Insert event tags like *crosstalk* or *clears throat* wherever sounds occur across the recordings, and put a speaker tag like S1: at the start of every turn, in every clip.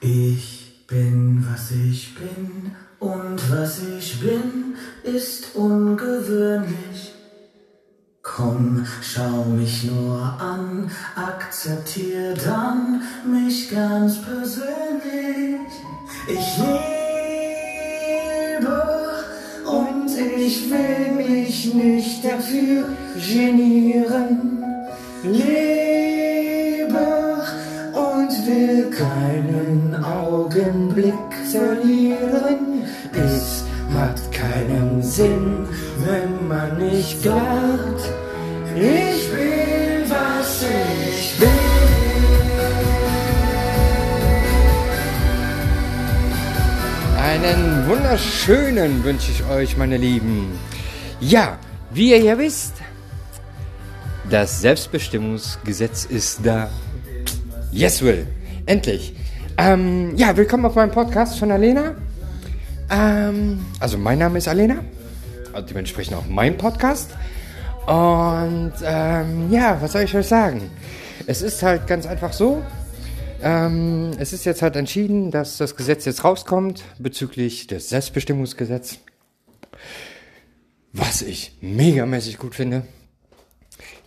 S1: Ich bin, was ich bin, und was ich bin, ist ungewöhnlich. Komm, schau mich nur an, akzeptier dann mich ganz persönlich. Ich lebe und ich will mich nicht dafür genieren. Lebe keinen Augenblick verlieren. Es hat keinen Sinn, wenn man nicht glaubt, ich bin, was ich bin.
S2: Einen wunderschönen wünsche ich euch, meine Lieben. Ja, wie ihr ja wisst, das Selbstbestimmungsgesetz ist da. Yes, Will. Endlich. Ähm, ja, willkommen auf meinem Podcast von Alena. Ähm, also mein Name ist Alena. Also dementsprechend auch mein Podcast. Und ähm, ja, was soll ich euch sagen? Es ist halt ganz einfach so. Ähm, es ist jetzt halt entschieden, dass das Gesetz jetzt rauskommt bezüglich des Selbstbestimmungsgesetzes. Was ich megamäßig gut finde.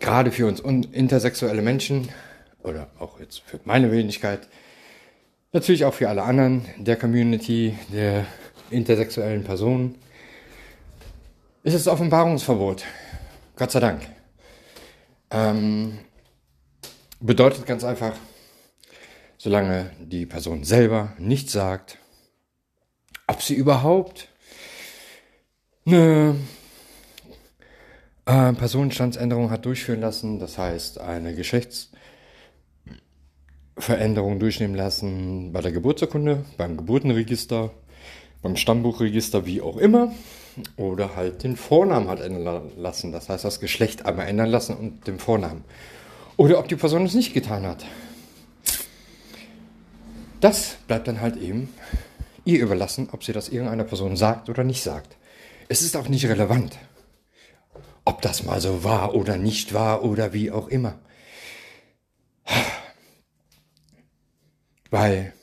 S2: Gerade für uns intersexuelle Menschen oder auch jetzt für meine Wenigkeit. Natürlich auch für alle anderen der Community, der intersexuellen Personen. Ist es Offenbarungsverbot. Gott sei Dank. Ähm, bedeutet ganz einfach, solange die Person selber nicht sagt, ob sie überhaupt eine äh, Personenstandsänderung hat durchführen lassen, das heißt eine Geschlechtsveränderung durchnehmen lassen bei der Geburtsurkunde, beim Geburtenregister, beim Stammbuchregister, wie auch immer, oder halt den Vornamen hat ändern lassen, das heißt das Geschlecht einmal ändern lassen und den Vornamen. Oder ob die Person es nicht getan hat. Das bleibt dann halt eben ihr überlassen, ob sie das irgendeiner Person sagt oder nicht sagt. Es ist auch nicht relevant, ob das mal so war oder nicht war oder wie auch immer. Weil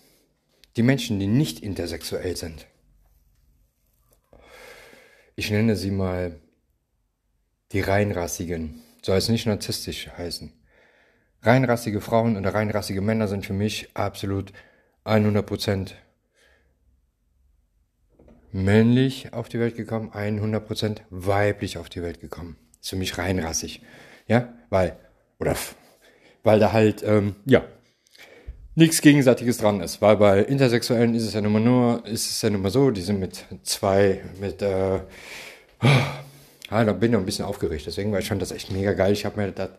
S2: die Menschen, die nicht intersexuell sind, ich nenne sie mal die reinrassigen, soll es nicht narzisstisch heißen. Reinrassige Frauen oder reinrassige Männer sind für mich absolut 100% männlich auf die Welt gekommen, 100% weiblich auf die Welt gekommen. Ist für mich reinrassig. Ja, weil, oder, weil da halt, ähm, ja, nichts Gegenseitiges dran ist. Weil bei Intersexuellen ist es ja nun mal nur, ist es ja nun mal so, die sind mit zwei, mit, äh, ah, da bin ich noch ein bisschen aufgeregt. Deswegen, weil ich fand das echt mega geil. Ich habe mir das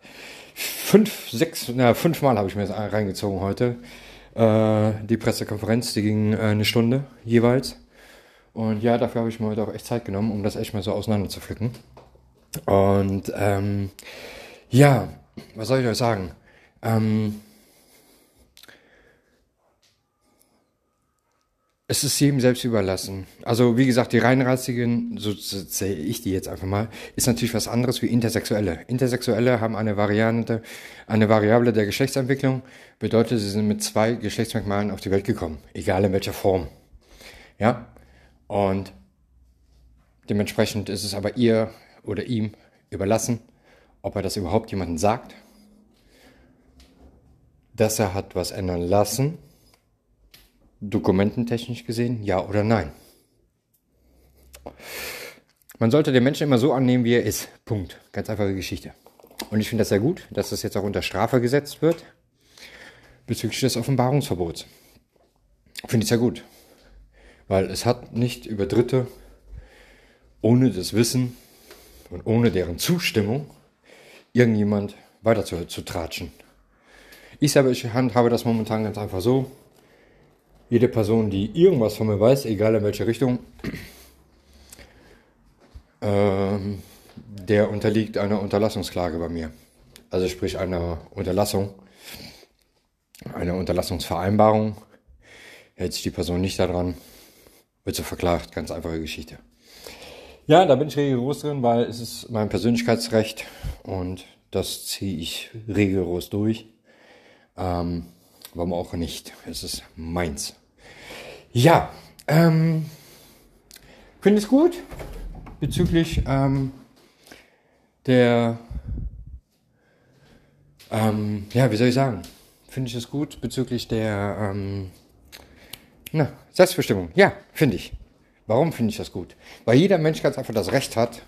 S2: fünf, sechs, na, fünfmal habe ich mir das reingezogen heute. Äh, die Pressekonferenz, die ging äh, eine Stunde jeweils. Und ja, dafür habe ich mir heute auch echt Zeit genommen, um das echt mal so auseinander zu pflücken. Und ähm, ja, was soll ich euch sagen? Ähm, es ist jedem selbst überlassen. Also wie gesagt, die reinrassigen, so sehe ich die jetzt einfach mal, ist natürlich was anderes wie Intersexuelle. Intersexuelle haben eine Variante, eine Variable der Geschlechtsentwicklung, bedeutet, sie sind mit zwei Geschlechtsmerkmalen auf die Welt gekommen, egal in welcher Form. Ja? Und dementsprechend ist es aber ihr oder ihm überlassen, ob er das überhaupt jemandem sagt, dass er hat was ändern lassen Dokumententechnisch gesehen, ja oder nein? Man sollte den Menschen immer so annehmen, wie er ist. Punkt. Ganz einfache Geschichte. Und ich finde das sehr gut, dass das jetzt auch unter Strafe gesetzt wird bezüglich des Offenbarungsverbots. Finde ich sehr gut. Weil es hat nicht über Dritte ohne das Wissen und ohne deren Zustimmung irgendjemand weiter zu, zu tratschen. Ich selber ich handhabe das momentan ganz einfach so jede Person, die irgendwas von mir weiß, egal in welche Richtung, *clears throat* ähm, der unterliegt einer Unterlassungsklage bei mir. Also sprich einer Unterlassung, einer Unterlassungsvereinbarung. Hält sich die Person nicht daran, wird sie verklagt. Ganz einfache Geschichte. Ja, da bin ich rigoros drin, weil es ist mein Persönlichkeitsrecht und das ziehe ich rigoros durch. Ähm, warum auch nicht? Es ist meins. Ja, ähm, finde es gut bezüglich ähm, der, ähm, ja, wie soll ich sagen? Finde ich es gut bezüglich der, ähm, na, Selbstbestimmung. Ja, finde ich. Warum finde ich das gut? Weil jeder Mensch ganz einfach das Recht hat,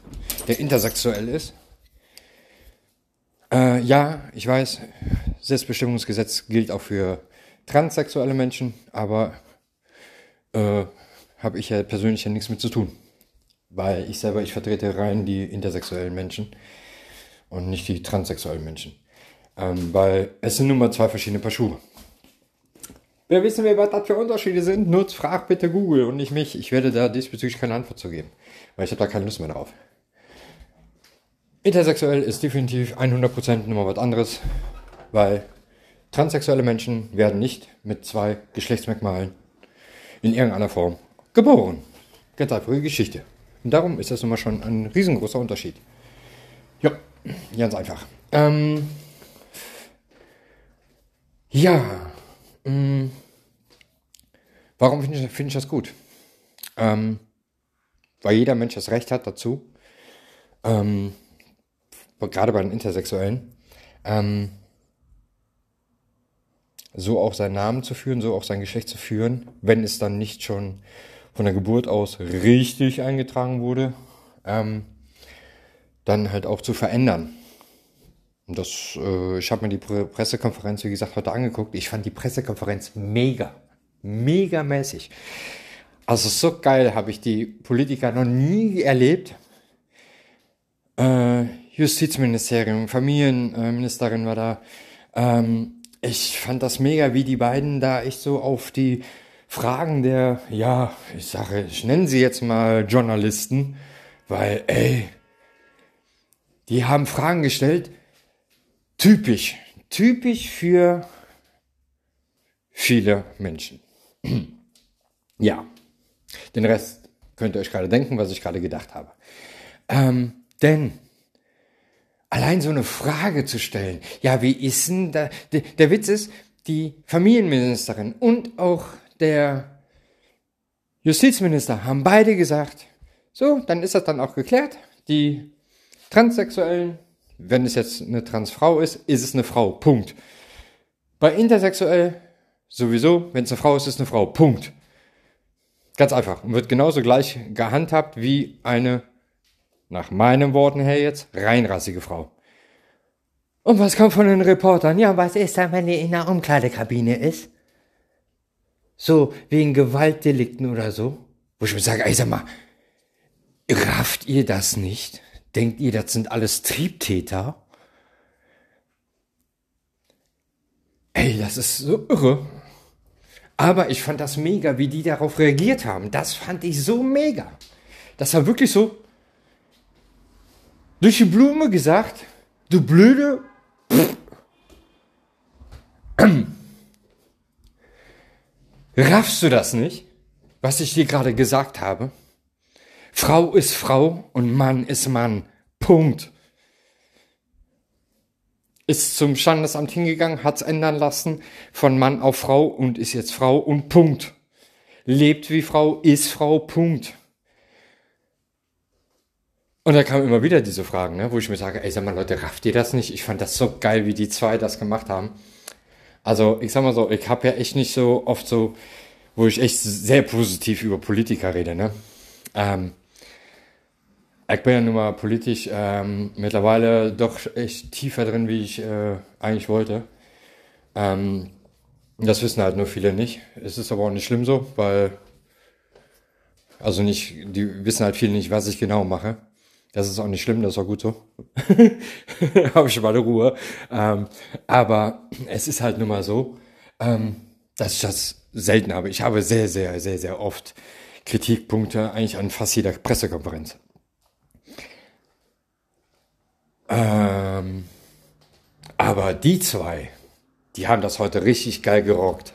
S2: der intersexuell ist. Äh, ja, ich weiß, Selbstbestimmungsgesetz gilt auch für transsexuelle Menschen, aber äh, habe ich ja persönlich ja nichts mit zu tun. Weil ich selber, ich vertrete rein die intersexuellen Menschen und nicht die transsexuellen Menschen. Ähm, weil es sind nun mal zwei verschiedene Paar Schuhe. Wer wissen will, was das für Unterschiede sind, nutzt, fragt bitte Google und nicht mich. Ich werde da diesbezüglich keine Antwort zu geben, weil ich habe da keine Lust mehr drauf. Intersexuell ist definitiv 100% nochmal was anderes, weil transsexuelle Menschen werden nicht mit zwei Geschlechtsmerkmalen in irgendeiner Form geboren. Ganz einfache Geschichte. Und darum ist das nun mal schon ein riesengroßer Unterschied. Ja, ganz einfach. Ähm, ja, mh, mm, Warum finde ich, find ich das gut? Ähm, weil jeder Mensch das Recht hat dazu, ähm, gerade bei den Intersexuellen, ähm, so auch seinen Namen zu führen, so auch sein Geschlecht zu führen, wenn es dann nicht schon von der Geburt aus richtig eingetragen wurde, ähm, dann halt auch zu verändern. Und das, äh, ich habe mir die Pressekonferenz, wie gesagt, heute angeguckt. Ich fand die Pressekonferenz mega megamäßig. Also so geil habe ich die Politiker noch nie erlebt. Äh, Justizministerium, Familienministerin war da. Ähm, ich fand das mega, wie die beiden da echt so auf die Fragen der, ja, ich sage, ich nenne sie jetzt mal Journalisten, weil, ey, die haben Fragen gestellt, typisch, typisch für viele Menschen. *clears throat* Ja, den Rest könnt ihr euch gerade denken, was ich gerade gedacht habe. Ähm, denn allein so eine Frage zu stellen, ja, wie ist denn da, der, der Witz ist, die Familienministerin und auch der Justizminister haben beide gesagt, so, dann ist das dann auch geklärt. Die Transsexuellen, wenn es jetzt eine Transfrau ist, ist es eine Frau. Punkt. Bei intersexuell Sowieso, wenn es eine Frau ist, ist es eine Frau. Punkt. Ganz einfach. Und wird genauso gleich gehandhabt wie eine, nach meinen Worten her jetzt, reinrassige Frau. Und was kommt von den Reportern? Ja, was ist dann, wenn die in der Umkleidekabine ist? So, wegen Gewaltdelikten oder so? Wo ich mir sage, ey, sag mal, rafft ihr das nicht? Denkt ihr, das sind alles Triebtäter? Ey, das ist so irre. Aber ich fand das mega, wie die darauf reagiert haben. Das fand ich so mega. Das war wirklich so durch die Blume gesagt, du blöde. Raffst du das nicht, was ich dir gerade gesagt habe? Frau ist Frau und Mann ist Mann. Punkt ist zum Standesamt hingegangen, hat's ändern lassen von Mann auf Frau und ist jetzt Frau und Punkt. Lebt wie Frau, ist Frau, Punkt. Und da kamen immer wieder diese Fragen, ne, wo ich mir sage, ey, sag mal Leute, rafft ihr das nicht? Ich fand das so geil, wie die zwei das gemacht haben. Also ich sag mal so, ich habe ja echt nicht so oft so, wo ich echt sehr positiv über Politiker rede, ne? Ähm, ich bin ja nun mal politisch ähm, mittlerweile doch echt tiefer drin, wie ich äh, eigentlich wollte. Ähm, das wissen halt nur viele nicht. Es ist aber auch nicht schlimm so, weil, also nicht, die wissen halt viele nicht, was ich genau mache. Das ist auch nicht schlimm, das ist auch gut so. *laughs* Habe ich mal Ruhe. Ähm, aber es ist halt nun mal so, ähm, dass ich das selten habe. Ich habe sehr, sehr, sehr, sehr oft Kritikpunkte eigentlich an fast jeder Pressekonferenz. Ähm, aber die zwei, die haben das heute richtig geil gerockt.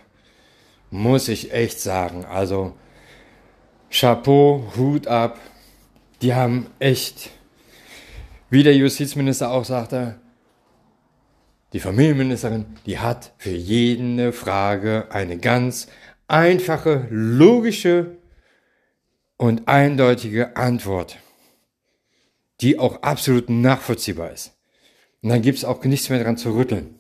S2: Muss ich echt sagen. Also, Chapeau, Hut ab. Die haben echt, wie der Justizminister auch sagte, die Familienministerin, die hat für jede Frage eine ganz einfache, logische und eindeutige Antwort, die auch absolut nachvollziehbar ist. Und dann gibt es auch nichts mehr dran zu rütteln.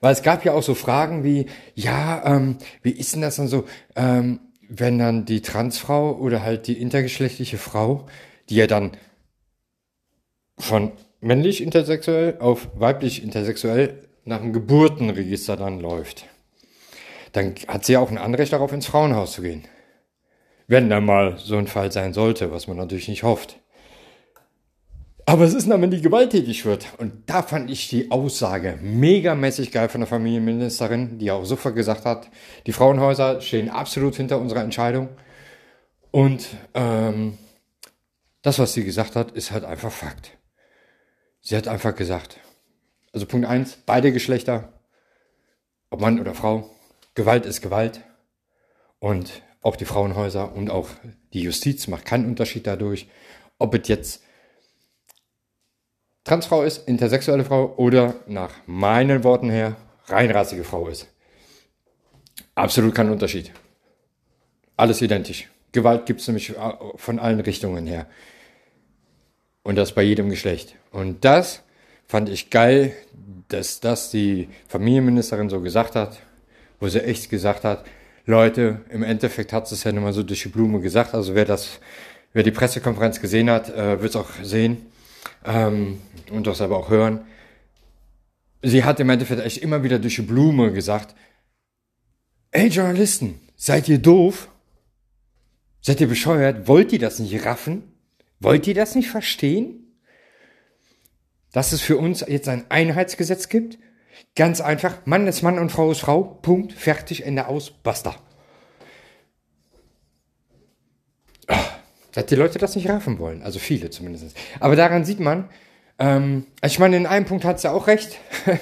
S2: Weil es gab ja auch so Fragen wie, ja, ähm, wie ist denn das dann so, ähm, wenn dann die Transfrau oder halt die intergeschlechtliche Frau, die ja dann von männlich intersexuell auf weiblich intersexuell nach dem Geburtenregister dann läuft, dann hat sie ja auch ein Anrecht darauf, ins Frauenhaus zu gehen. Wenn da mal so ein Fall sein sollte, was man natürlich nicht hofft. Aber es ist dann, wenn die gewalttätig wird. Und da fand ich die Aussage megamäßig geil von der Familienministerin, die auch sofort gesagt hat, die Frauenhäuser stehen absolut hinter unserer Entscheidung. Und ähm, das, was sie gesagt hat, ist halt einfach Fakt. Sie hat einfach gesagt, also Punkt eins: beide Geschlechter, ob Mann oder Frau, Gewalt ist Gewalt. Und auch die Frauenhäuser und auch die Justiz macht keinen Unterschied dadurch, ob es jetzt Transfrau ist, intersexuelle Frau oder nach meinen Worten her reinrassige Frau ist. Absolut kein Unterschied. Alles identisch. Gewalt gibt es nämlich äh, von allen Richtungen her. Und das bei jedem Geschlecht. Und das fand ich geil, dass das die Familienministerin so gesagt hat, wo sie echt gesagt hat, Leute, im Endeffekt hat sie es ja nur mal so durch die Blume gesagt. Also wer das, wer die Pressekonferenz gesehen hat, äh, wird es auch sehen ähm, und das aber auch hören. Sie hat im Endeffekt echt immer wieder durch die Blume gesagt, ey Journalisten, seid ihr doof? Seid ihr bescheuert? Wollt ihr das nicht raffen? Wollt ihr das nicht verstehen? Dass es für uns jetzt ein Einheitsgesetz gibt? Ganz einfach, Mann ist Mann und Frau ist Frau. Punkt, fertig, Ende aus, basta. Dass die Leute das nicht raffen wollen. Also viele zumindest. Aber daran sieht man, ähm, ich meine, in einem Punkt hat sie auch recht. *laughs*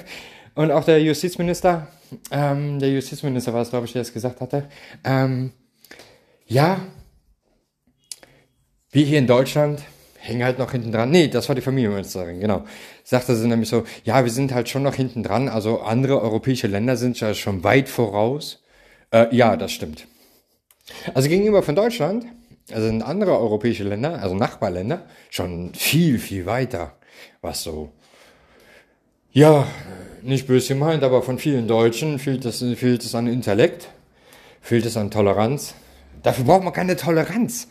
S2: Und auch der Justizminister, ähm, der Justizminister war es, glaube ich, der es gesagt hatte. Ähm, ja, wie hier in Deutschland, hängen halt noch hinten dran. Nee, das war die Familienministerin, genau. Sagte sie nämlich so, ja, wir sind halt schon noch hinten dran. Also andere europäische Länder sind ja schon weit voraus. Äh, ja, das stimmt. Also gegenüber von Deutschland also sind andere europäische Länder, also Nachbarländer, schon viel, viel weiter, was so, ja, nicht böse gemeint, aber von vielen Deutschen fehlt es, fehlt es an Intellekt, fehlt es an Toleranz. Dafür braucht man keine Toleranz.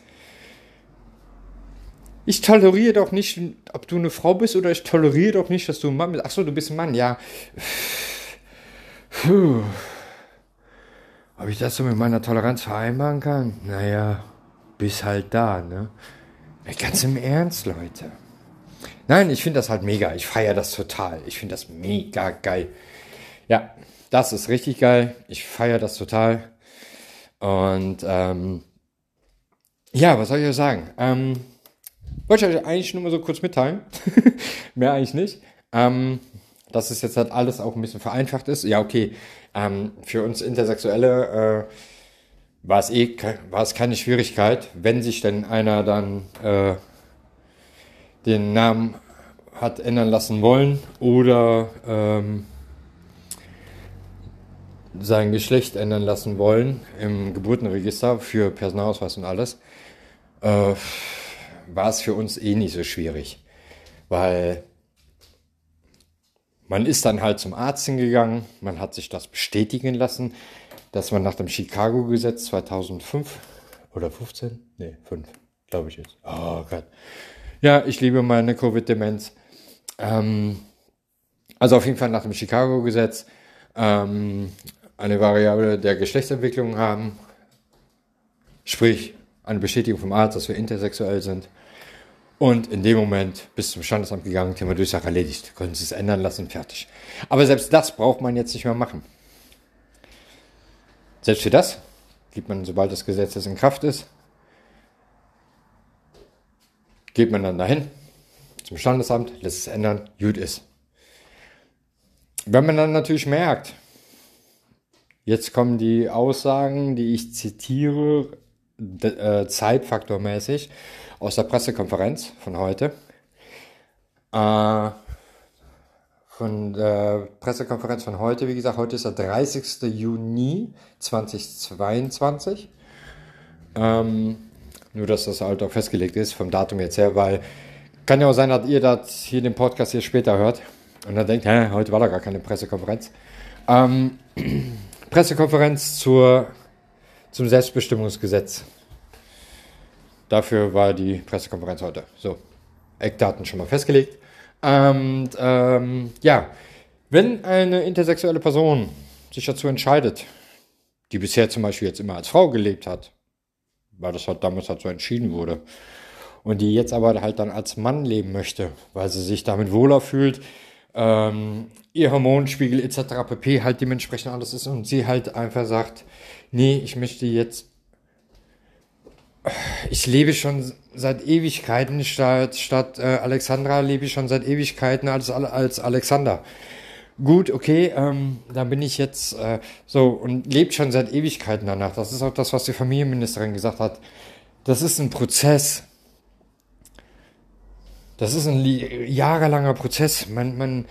S2: Ich toleriere doch nicht, ob du eine Frau bist oder ich toleriere doch nicht, dass du ein Mann bist. Achso, du bist ein Mann, ja. Puh. Ob ich das so mit meiner Toleranz vereinbaren kann? Naja bis halt da, ne? Ganz im Ernst, Leute. Nein, ich finde das halt mega. Ich feiere das total. Ich finde das mega geil. Ja, das ist richtig geil. Ich feiere das total. Und ähm, ja, was soll ich euch sagen? Ähm, wollte ich euch eigentlich nur mal so kurz mitteilen. *laughs* Mehr eigentlich nicht. Ähm, dass es jetzt halt alles auch ein bisschen vereinfacht ist. Ja, okay. Ähm, für uns Intersexuelle äh, war es eh war es keine Schwierigkeit, wenn sich denn einer dann äh, den Namen hat ändern lassen wollen oder ähm, sein Geschlecht ändern lassen wollen im Geburtenregister für Personalausweis und alles, äh, war es für uns eh nicht so schwierig, weil man ist dann halt zum Arzt hingegangen, man hat sich das bestätigen lassen, dass man nach dem Chicago-Gesetz 2005 oder 15? Nee, 5, glaube ich jetzt. Oh Gott. Ja, ich liebe meine Covid-Demenz. Ähm, also auf jeden Fall nach dem Chicago-Gesetz ähm, eine Variable der Geschlechtsentwicklung haben, sprich eine Bestätigung vom Arzt, dass wir intersexuell sind. Und in dem Moment bis zum Standesamt gegangen, Thema Durchsage erledigt. Können Sie es ändern lassen, fertig. Aber selbst das braucht man jetzt nicht mehr machen. Selbst für das gibt man, sobald das Gesetz in Kraft ist, geht man dann dahin zum Standesamt, lässt es ändern, gut ist. Wenn man dann natürlich merkt, jetzt kommen die Aussagen, die ich zitiere, äh, zeitfaktormäßig aus der Pressekonferenz von heute, äh, von der Pressekonferenz von heute. Wie gesagt, heute ist der 30. Juni 2022. Ähm, nur, dass das halt auch festgelegt ist vom Datum jetzt her, weil kann ja auch sein, dass ihr das hier den Podcast hier später hört und dann denkt, hä, heute war da gar keine Pressekonferenz. Ähm, *clears throat* Pressekonferenz zur, zum Selbstbestimmungsgesetz. Dafür war die Pressekonferenz heute. So, Eckdaten schon mal festgelegt. Und ähm, ja, wenn eine intersexuelle Person sich dazu entscheidet, die bisher zum Beispiel jetzt immer als Frau gelebt hat, weil das halt damals halt so entschieden wurde, und die jetzt aber halt dann als Mann leben möchte, weil sie sich damit wohler fühlt, ähm, ihr Hormonspiegel etc. pp. halt dementsprechend alles ist und sie halt einfach sagt, nee, ich möchte jetzt, ich lebe schon seit Ewigkeiten statt, statt äh, Alexandra lebe ich schon seit Ewigkeiten als, als Alexander. Gut, okay, ähm, dann bin ich jetzt äh, so und lebt schon seit Ewigkeiten danach. Das ist auch das, was die Familienministerin gesagt hat. Das ist ein Prozess. Das ist ein jahrelanger Prozess. Man, man,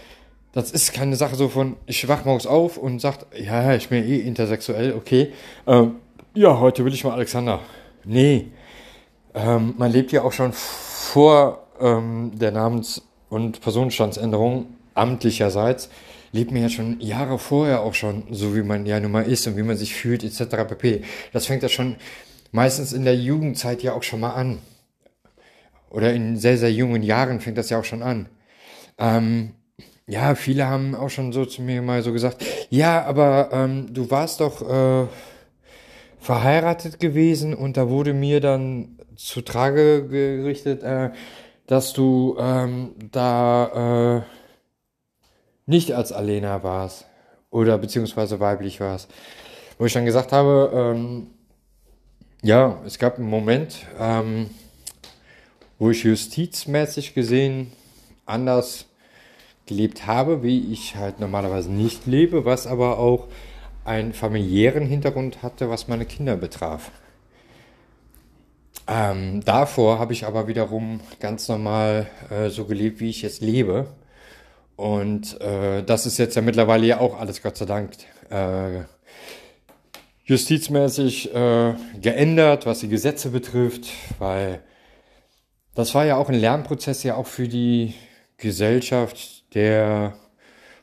S2: das ist keine Sache so von, ich wach morgens auf und sagt, ja, ich bin eh intersexuell, okay. Ähm, ja, heute will ich mal Alexander. Nee. Ähm, man lebt ja auch schon vor ähm, der Namens- und Personenstandsänderung amtlicherseits, lebt man ja schon Jahre vorher auch schon, so wie man ja nun mal ist und wie man sich fühlt, etc. pp. Das fängt ja schon meistens in der Jugendzeit ja auch schon mal an oder in sehr, sehr jungen Jahren fängt das ja auch schon an. Ähm, ja, viele haben auch schon so zu mir mal so gesagt, ja, aber ähm, du warst doch äh, verheiratet gewesen und da wurde mir dann zu Trage gerichtet, äh, dass du ähm, da äh, nicht als Alena warst oder beziehungsweise weiblich warst. Wo ich dann gesagt habe, ähm, ja, es gab einen Moment, ähm, wo ich justizmäßig gesehen anders gelebt habe, wie ich halt normalerweise nicht lebe, was aber auch einen familiären Hintergrund hatte, was meine Kinder betraf. Ähm, davor habe ich aber wiederum ganz normal äh, so gelebt, wie ich jetzt lebe. Und äh, das ist jetzt ja mittlerweile ja auch alles, Gott sei Dank, äh, justizmäßig äh, geändert, was die Gesetze betrifft, weil das war ja auch ein Lernprozess ja auch für die Gesellschaft der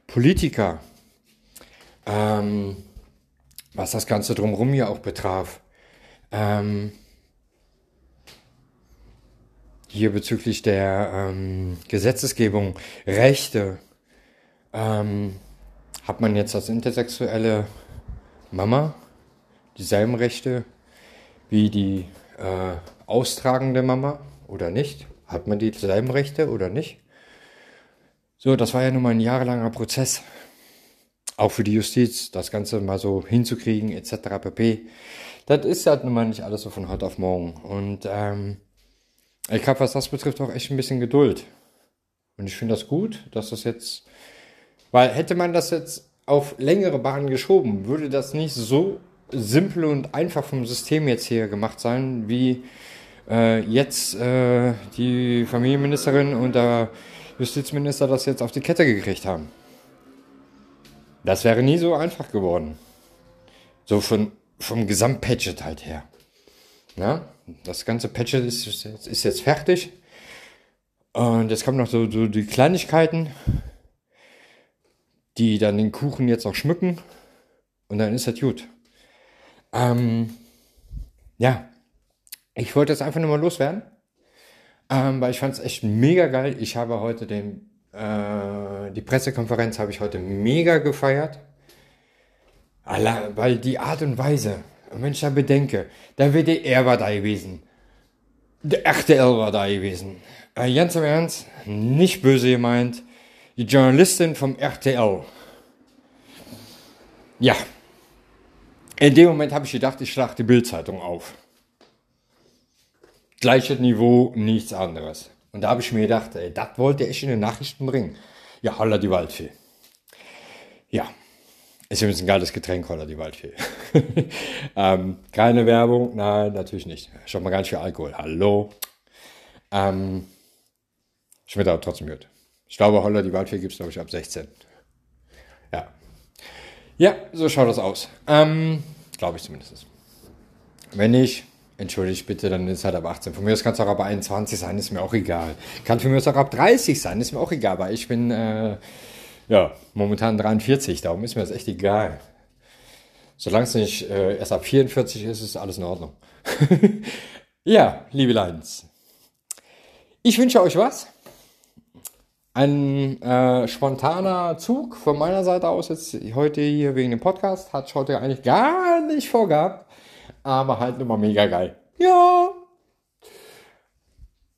S2: Politiker, ähm, was das Ganze drumherum ja auch betraf. Ähm, hier bezüglich der ähm, Gesetzesgebung, Rechte, ähm, hat man jetzt als intersexuelle Mama dieselben Rechte wie die äh, austragende Mama? oder nicht? Hat man dieselben Rechte oder nicht? So, das war ja nun mal ein jahrelanger Prozess. Auch für die Justiz, das Ganze mal so hinzukriegen, etc. pp. Das ist halt nun mal nicht alles so von heute auf morgen. Und ähm, ich habe, was das betrifft, auch echt ein bisschen Geduld. Und ich finde das gut, dass das jetzt, weil hätte man das jetzt auf längere Bahnen geschoben, würde das nicht so simpel und einfach vom System jetzt hier gemacht sein, wie äh, jetzt äh, die Familienministerin und der Justizminister das jetzt auf die Kette gekriegt haben. Das wäre nie so einfach geworden. So von, vom Gesamtpatchet halt her. Ja, das ganze Patchet ist, ist jetzt fertig. Und jetzt kommen noch so, so die Kleinigkeiten, die dann den Kuchen jetzt auch schmücken. Und dann ist das gut. Ähm, ja, ich wollte das einfach nur mal loswerden, ähm, weil ich fand es echt mega geil. Ich habe heute den, äh, die Pressekonferenz habe ich heute mega gefeiert. Weil die Art und Weise, wenn ich da bedenke, der WDR war da gewesen. Der RTL war da gewesen. Äh, ganz im Ernst, nicht böse gemeint. Die Journalistin vom RTL. Ja. In dem Moment habe ich gedacht, ich schlag die Bildzeitung auf gleiches Niveau, nichts anderes. Und da habe ich mir gedacht, ey, das wollte ich in den Nachrichten bringen. Ja, holla die Waldfee. Ja, ist übrigens ein geiles Getränk, holla die Waldfee. *laughs* ähm, keine Werbung, nein, natürlich nicht. Schon mal ganz viel Alkohol. Hallo. Ähm, schmeckt aber trotzdem gut. Ich glaube, Holler die Waldfee gibt es, glaube ich, ab 16. Ja. Ja, so schaut das aus. Ähm, glaube ich zumindest. Wenn nicht, entschuldigt bitte, dann ist halt ab 18. Von mir aus kann es auch ab 21 sein, ist mir auch egal. Kann mir aus auch ab 30 sein, ist mir auch egal, weil ich bin, äh, ja, momentan 43, darum ist mir das echt egal. Solange es nicht äh, erst ab 44 ist, ist alles in Ordnung. *laughs* ja, liebe Leins. Ich wünsche euch was. Ein äh, spontaner Zug von meiner Seite aus jetzt heute hier wegen dem Podcast. Hat heute eigentlich gar nicht vorgehabt. Aber halt immer mega geil. Ja.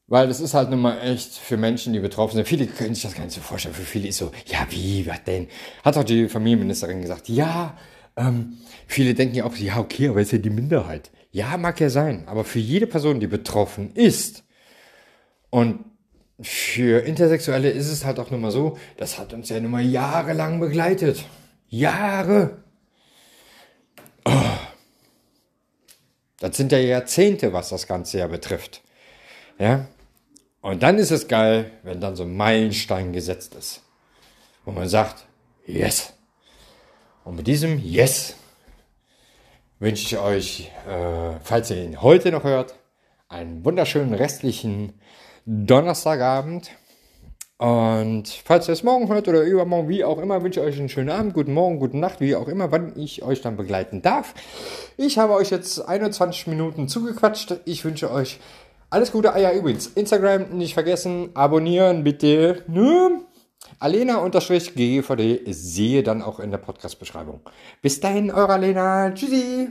S2: Weil das ist halt nun mal echt für Menschen, die betroffen sind. Viele können sich das gar nicht so vorstellen. Für viele ist so, ja, wie, was denn? Hat auch die Familienministerin gesagt, ja, ähm, viele denken ja auch, ja, okay, aber ist ja die Minderheit. Ja, mag ja sein. Aber für jede Person, die betroffen ist und für Intersexuelle ist es halt auch nun mal so, das hat uns ja nun mal jahrelang begleitet. Jahre. Das sind ja Jahrzehnte, was das Ganze ja betrifft. Ja. Und dann ist es geil, wenn dann so ein Meilenstein gesetzt ist. Wo man sagt, yes. Und mit diesem Yes wünsche ich euch, äh, falls ihr ihn heute noch hört, einen wunderschönen restlichen Donnerstagabend. Und falls ihr es morgen hört oder übermorgen, wie auch immer, wünsche ich euch einen schönen Abend, guten Morgen, guten Nacht, wie auch immer, wann ich euch dann begleiten darf. Ich habe euch jetzt 21 Minuten zugequatscht. Ich wünsche euch alles Gute. Ah ja, übrigens, Instagram nicht vergessen, abonnieren bitte. Ne? Alena-GGVD sehe dann auch in der Podcast-Beschreibung. Bis dahin, eure Alena. Tschüssi.